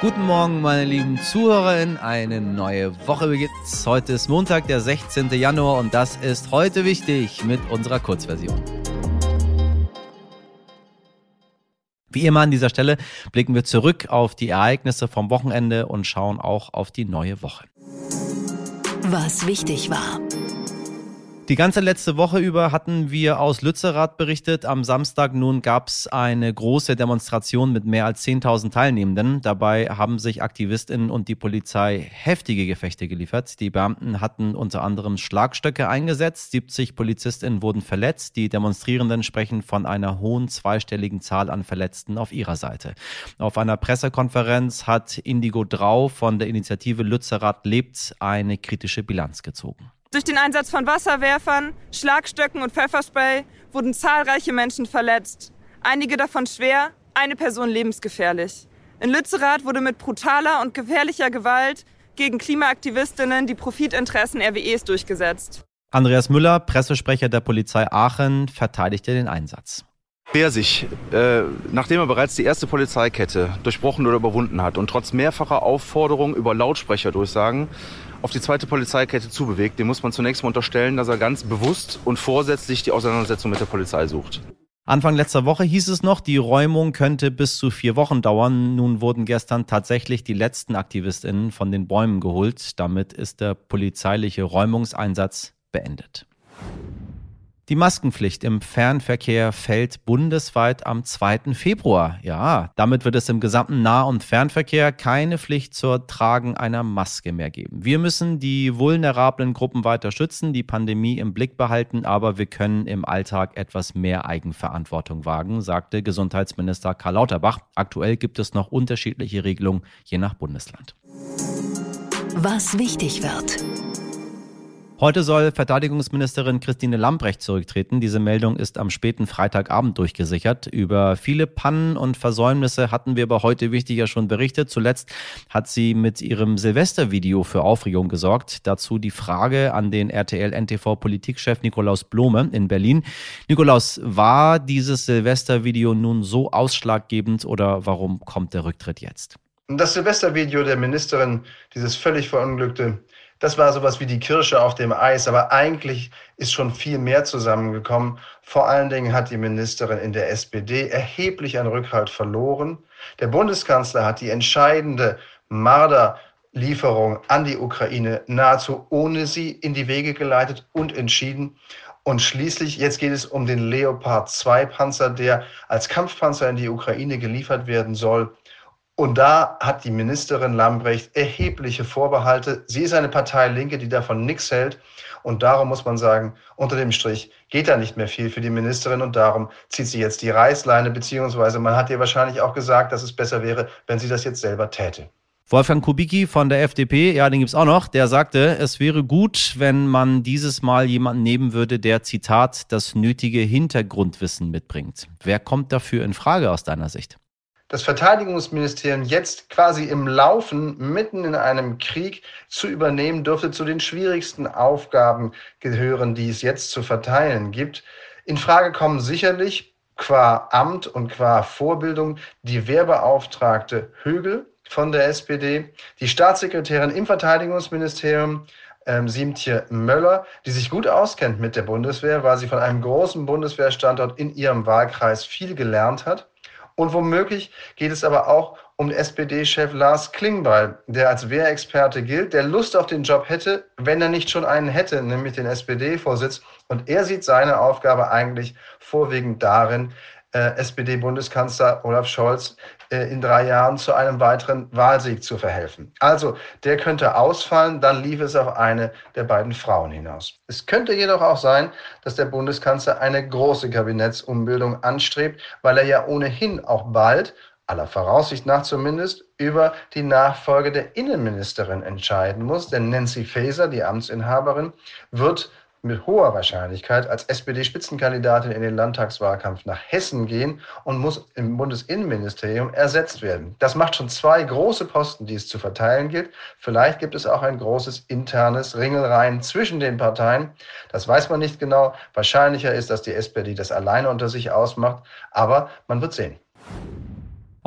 Guten Morgen, meine lieben ZuhörerInnen. Eine neue Woche beginnt. Heute ist Montag, der 16. Januar und das ist heute wichtig mit unserer Kurzversion. Wie immer an dieser Stelle blicken wir zurück auf die Ereignisse vom Wochenende und schauen auch auf die neue Woche. Was wichtig war. Die ganze letzte Woche über hatten wir aus Lützerath berichtet. Am Samstag nun gab es eine große Demonstration mit mehr als 10.000 Teilnehmenden. Dabei haben sich Aktivistinnen und die Polizei heftige Gefechte geliefert. Die Beamten hatten unter anderem Schlagstöcke eingesetzt. 70 Polizistinnen wurden verletzt. Die Demonstrierenden sprechen von einer hohen zweistelligen Zahl an Verletzten auf ihrer Seite. Auf einer Pressekonferenz hat Indigo Drau von der Initiative Lützerath lebt eine kritische Bilanz gezogen. Durch den Einsatz von Wasserwerfern, Schlagstöcken und Pfefferspray wurden zahlreiche Menschen verletzt. Einige davon schwer, eine Person lebensgefährlich. In Lützerath wurde mit brutaler und gefährlicher Gewalt gegen Klimaaktivistinnen die Profitinteressen RWEs durchgesetzt. Andreas Müller, Pressesprecher der Polizei Aachen, verteidigte den Einsatz. Wer sich, äh, nachdem er bereits die erste Polizeikette durchbrochen oder überwunden hat und trotz mehrfacher Aufforderungen über Lautsprecherdurchsagen auf die zweite Polizeikette zubewegt, dem muss man zunächst mal unterstellen, dass er ganz bewusst und vorsätzlich die Auseinandersetzung mit der Polizei sucht. Anfang letzter Woche hieß es noch, die Räumung könnte bis zu vier Wochen dauern. Nun wurden gestern tatsächlich die letzten AktivistInnen von den Bäumen geholt. Damit ist der polizeiliche Räumungseinsatz beendet. Die Maskenpflicht im Fernverkehr fällt bundesweit am 2. Februar. Ja, damit wird es im gesamten Nah- und Fernverkehr keine Pflicht zur Tragen einer Maske mehr geben. Wir müssen die vulnerablen Gruppen weiter schützen, die Pandemie im Blick behalten, aber wir können im Alltag etwas mehr Eigenverantwortung wagen, sagte Gesundheitsminister Karl Lauterbach. Aktuell gibt es noch unterschiedliche Regelungen je nach Bundesland. Was wichtig wird. Heute soll Verteidigungsministerin Christine Lambrecht zurücktreten. Diese Meldung ist am späten Freitagabend durchgesichert. Über viele Pannen und Versäumnisse hatten wir aber heute wichtiger schon berichtet. Zuletzt hat sie mit ihrem Silvestervideo für Aufregung gesorgt. Dazu die Frage an den RTL-NTV-Politikchef Nikolaus Blome in Berlin. Nikolaus, war dieses Silvestervideo nun so ausschlaggebend oder warum kommt der Rücktritt jetzt? Das Silvestervideo der Ministerin, dieses völlig verunglückte, das war sowas wie die Kirsche auf dem Eis, aber eigentlich ist schon viel mehr zusammengekommen. Vor allen Dingen hat die Ministerin in der SPD erheblich an Rückhalt verloren. Der Bundeskanzler hat die entscheidende Marderlieferung an die Ukraine nahezu ohne sie in die Wege geleitet und entschieden. Und schließlich, jetzt geht es um den Leopard 2 Panzer, der als Kampfpanzer in die Ukraine geliefert werden soll. Und da hat die Ministerin Lambrecht erhebliche Vorbehalte. Sie ist eine Partei Linke, die davon nichts hält. Und darum muss man sagen, unter dem Strich geht da nicht mehr viel für die Ministerin und darum zieht sie jetzt die Reißleine, beziehungsweise man hat ihr wahrscheinlich auch gesagt, dass es besser wäre, wenn sie das jetzt selber täte. Wolfgang Kubicki von der FDP, ja, den gibt's auch noch, der sagte, es wäre gut, wenn man dieses Mal jemanden nehmen würde, der, Zitat, das nötige Hintergrundwissen mitbringt. Wer kommt dafür in Frage aus deiner Sicht? Das Verteidigungsministerium jetzt quasi im Laufen mitten in einem Krieg zu übernehmen, dürfte zu den schwierigsten Aufgaben gehören, die es jetzt zu verteilen gibt. In Frage kommen sicherlich qua Amt und qua Vorbildung die Wehrbeauftragte Högel von der SPD, die Staatssekretärin im Verteidigungsministerium ähm, Siemtje Möller, die sich gut auskennt mit der Bundeswehr, weil sie von einem großen Bundeswehrstandort in ihrem Wahlkreis viel gelernt hat. Und womöglich geht es aber auch um SPD-Chef Lars Klingbeil, der als Wehrexperte gilt, der Lust auf den Job hätte, wenn er nicht schon einen hätte, nämlich den SPD-Vorsitz. Und er sieht seine Aufgabe eigentlich vorwiegend darin, äh, SPD-Bundeskanzler Olaf Scholz in drei Jahren zu einem weiteren Wahlsieg zu verhelfen. Also der könnte ausfallen, dann lief es auf eine der beiden Frauen hinaus. Es könnte jedoch auch sein, dass der Bundeskanzler eine große Kabinettsumbildung anstrebt, weil er ja ohnehin auch bald aller Voraussicht nach zumindest, über die Nachfolge der Innenministerin entscheiden muss. Denn Nancy Faeser, die Amtsinhaberin, wird mit hoher Wahrscheinlichkeit als SPD-Spitzenkandidatin in den Landtagswahlkampf nach Hessen gehen und muss im Bundesinnenministerium ersetzt werden. Das macht schon zwei große Posten, die es zu verteilen gilt. Vielleicht gibt es auch ein großes internes Ringelreihen zwischen den Parteien. Das weiß man nicht genau. Wahrscheinlicher ist, dass die SPD das alleine unter sich ausmacht. Aber man wird sehen.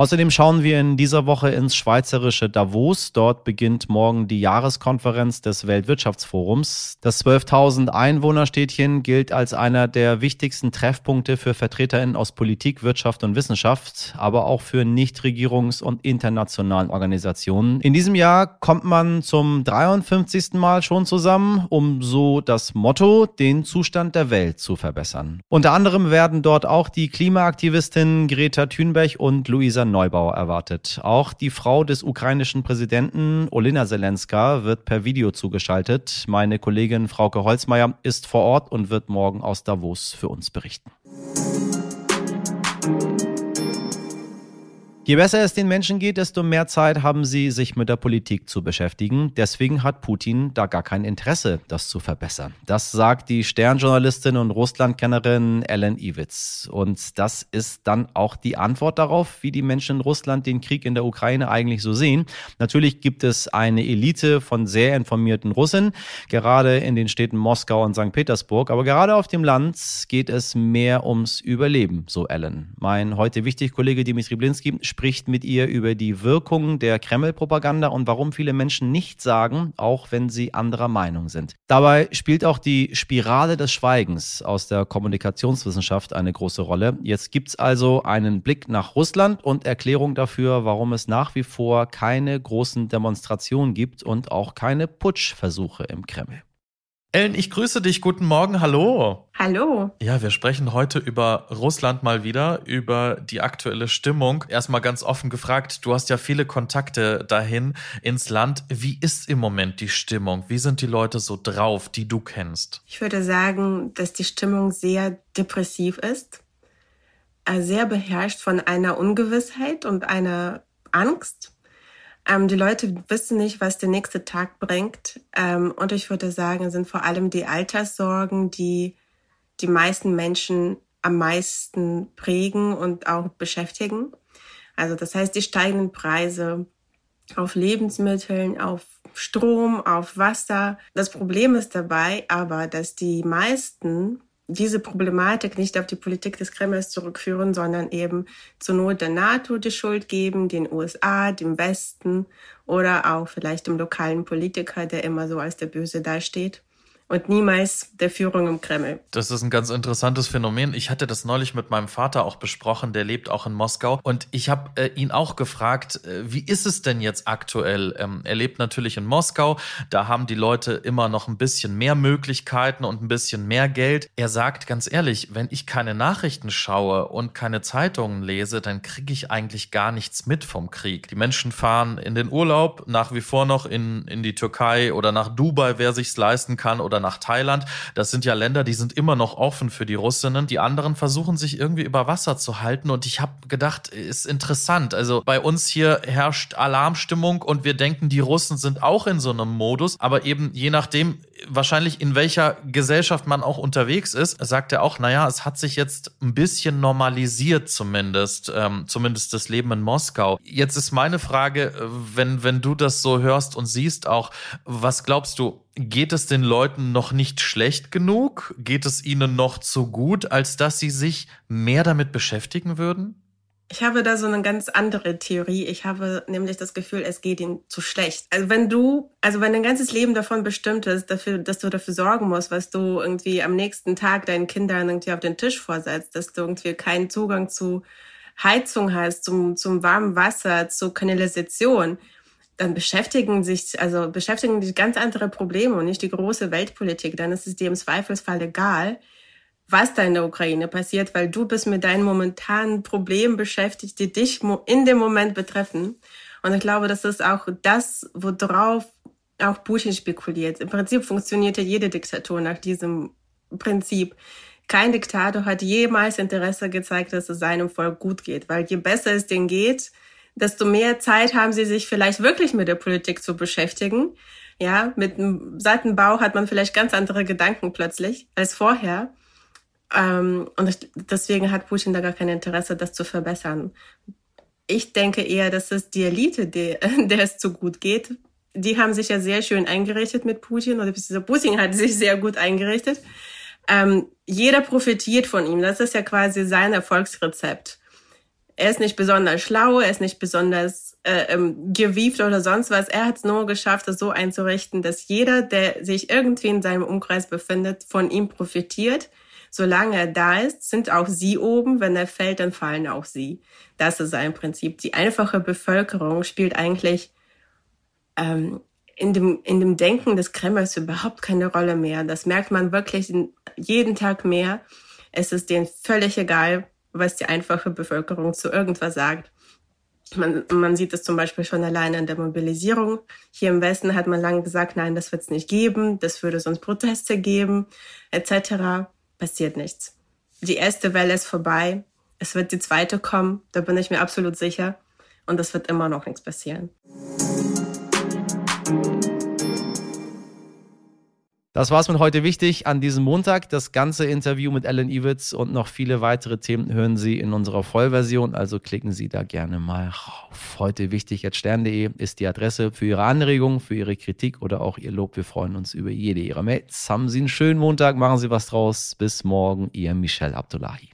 Außerdem schauen wir in dieser Woche ins schweizerische Davos. Dort beginnt morgen die Jahreskonferenz des Weltwirtschaftsforums. Das 12.000 Einwohnerstädtchen gilt als einer der wichtigsten Treffpunkte für VertreterInnen aus Politik, Wirtschaft und Wissenschaft, aber auch für Nichtregierungs- und internationalen Organisationen. In diesem Jahr kommt man zum 53. Mal schon zusammen, um so das Motto, den Zustand der Welt zu verbessern. Unter anderem werden dort auch die Klimaaktivistinnen Greta Thunberg und Luisa Neubauer erwartet. Auch die Frau des ukrainischen Präsidenten Olena Zelenska wird per Video zugeschaltet. Meine Kollegin Frauke Holzmeier ist vor Ort und wird morgen aus Davos für uns berichten. Je besser es den Menschen geht, desto mehr Zeit haben sie, sich mit der Politik zu beschäftigen. Deswegen hat Putin da gar kein Interesse, das zu verbessern. Das sagt die Sternjournalistin und Russlandkennerin Ellen Iwitz. Und das ist dann auch die Antwort darauf, wie die Menschen in Russland den Krieg in der Ukraine eigentlich so sehen. Natürlich gibt es eine Elite von sehr informierten Russen, gerade in den Städten Moskau und St. Petersburg. Aber gerade auf dem Land geht es mehr ums Überleben, so Ellen. Mein heute wichtig Kollege Dimitri Blinski spricht mit ihr über die Wirkung der Kreml-Propaganda und warum viele Menschen nichts sagen, auch wenn sie anderer Meinung sind. Dabei spielt auch die Spirale des Schweigens aus der Kommunikationswissenschaft eine große Rolle. Jetzt gibt es also einen Blick nach Russland und Erklärung dafür, warum es nach wie vor keine großen Demonstrationen gibt und auch keine Putschversuche im Kreml. Ellen, ich grüße dich. Guten Morgen. Hallo. Hallo. Ja, wir sprechen heute über Russland mal wieder, über die aktuelle Stimmung. Erstmal ganz offen gefragt, du hast ja viele Kontakte dahin ins Land. Wie ist im Moment die Stimmung? Wie sind die Leute so drauf, die du kennst? Ich würde sagen, dass die Stimmung sehr depressiv ist, äh, sehr beherrscht von einer Ungewissheit und einer Angst. Ähm, die Leute wissen nicht, was der nächste Tag bringt. Ähm, und ich würde sagen, es sind vor allem die Alterssorgen, die die meisten Menschen am meisten prägen und auch beschäftigen. Also das heißt, die steigenden Preise auf Lebensmitteln, auf Strom, auf Wasser. Das Problem ist dabei aber, dass die meisten diese Problematik nicht auf die Politik des Kremls zurückführen, sondern eben zur Not der NATO die Schuld geben, den USA, dem Westen oder auch vielleicht dem lokalen Politiker, der immer so als der Böse dasteht und niemals der Führung im Kreml. Das ist ein ganz interessantes Phänomen. Ich hatte das neulich mit meinem Vater auch besprochen, der lebt auch in Moskau. Und ich habe äh, ihn auch gefragt, äh, wie ist es denn jetzt aktuell? Ähm, er lebt natürlich in Moskau, da haben die Leute immer noch ein bisschen mehr Möglichkeiten und ein bisschen mehr Geld. Er sagt ganz ehrlich, wenn ich keine Nachrichten schaue und keine Zeitungen lese, dann kriege ich eigentlich gar nichts mit vom Krieg. Die Menschen fahren in den Urlaub, nach wie vor noch in, in die Türkei oder nach Dubai, wer sich's leisten kann, oder nach Thailand. Das sind ja Länder, die sind immer noch offen für die Russinnen. Die anderen versuchen sich irgendwie über Wasser zu halten. Und ich habe gedacht, ist interessant. Also bei uns hier herrscht Alarmstimmung und wir denken, die Russen sind auch in so einem Modus. Aber eben je nachdem, wahrscheinlich in welcher Gesellschaft man auch unterwegs ist, sagt er auch, naja, es hat sich jetzt ein bisschen normalisiert zumindest, ähm, zumindest das Leben in Moskau. Jetzt ist meine Frage, wenn, wenn du das so hörst und siehst auch, was glaubst du, geht es den Leuten noch nicht schlecht genug? Geht es ihnen noch zu gut, als dass sie sich mehr damit beschäftigen würden? Ich habe da so eine ganz andere Theorie. Ich habe nämlich das Gefühl, es geht ihnen zu schlecht. Also wenn du, also wenn dein ganzes Leben davon bestimmt ist, dafür, dass du dafür sorgen musst, was du irgendwie am nächsten Tag deinen Kindern irgendwie auf den Tisch vorsetzt, dass du irgendwie keinen Zugang zu Heizung hast, zum, zum warmen Wasser, zur Kanalisation, dann beschäftigen sich, also beschäftigen dich ganz andere Probleme und nicht die große Weltpolitik. Dann ist es dir im Zweifelsfall egal was da in der Ukraine passiert, weil du bist mit deinen momentanen Problemen beschäftigt, die dich in dem Moment betreffen. Und ich glaube, das ist auch das, worauf auch Putin spekuliert. Im Prinzip funktioniert ja jede Diktatur nach diesem Prinzip. Kein Diktator hat jemals Interesse gezeigt, dass es seinem Volk gut geht, weil je besser es denen geht, desto mehr Zeit haben sie sich vielleicht wirklich mit der Politik zu beschäftigen. Ja, mit dem Seitenbau hat man vielleicht ganz andere Gedanken plötzlich als vorher. Ähm, und deswegen hat Putin da gar kein Interesse, das zu verbessern. Ich denke eher, dass es die Elite, die, der es zu gut geht, die haben sich ja sehr schön eingerichtet mit Putin oder Putin hat sich sehr gut eingerichtet. Ähm, jeder profitiert von ihm. Das ist ja quasi sein Erfolgsrezept. Er ist nicht besonders schlau, er ist nicht besonders äh, ähm, gewieft oder sonst was. Er hat es nur geschafft, es so einzurichten, dass jeder, der sich irgendwie in seinem Umkreis befindet, von ihm profitiert. Solange er da ist, sind auch sie oben. Wenn er fällt, dann fallen auch sie. Das ist sein Prinzip. Die einfache Bevölkerung spielt eigentlich ähm, in, dem, in dem Denken des Kremls überhaupt keine Rolle mehr. Das merkt man wirklich jeden Tag mehr. Es ist denen völlig egal, was die einfache Bevölkerung zu irgendwas sagt. Man, man sieht es zum Beispiel schon alleine in der Mobilisierung. Hier im Westen hat man lange gesagt, nein, das wird es nicht geben, das würde sonst Proteste geben, etc. Passiert nichts. Die erste Welle ist vorbei. Es wird die zweite kommen, da bin ich mir absolut sicher. Und es wird immer noch nichts passieren. Das war's mit heute wichtig an diesem Montag. Das ganze Interview mit Ellen Iwitz und noch viele weitere Themen hören Sie in unserer Vollversion, also klicken Sie da gerne mal rauf. Heute wichtig at stern.de ist die Adresse für Ihre Anregungen, für Ihre Kritik oder auch Ihr Lob. Wir freuen uns über jede Ihrer Mails. Haben Sie einen schönen Montag, machen Sie was draus. Bis morgen, Ihr Michel Abdullahi.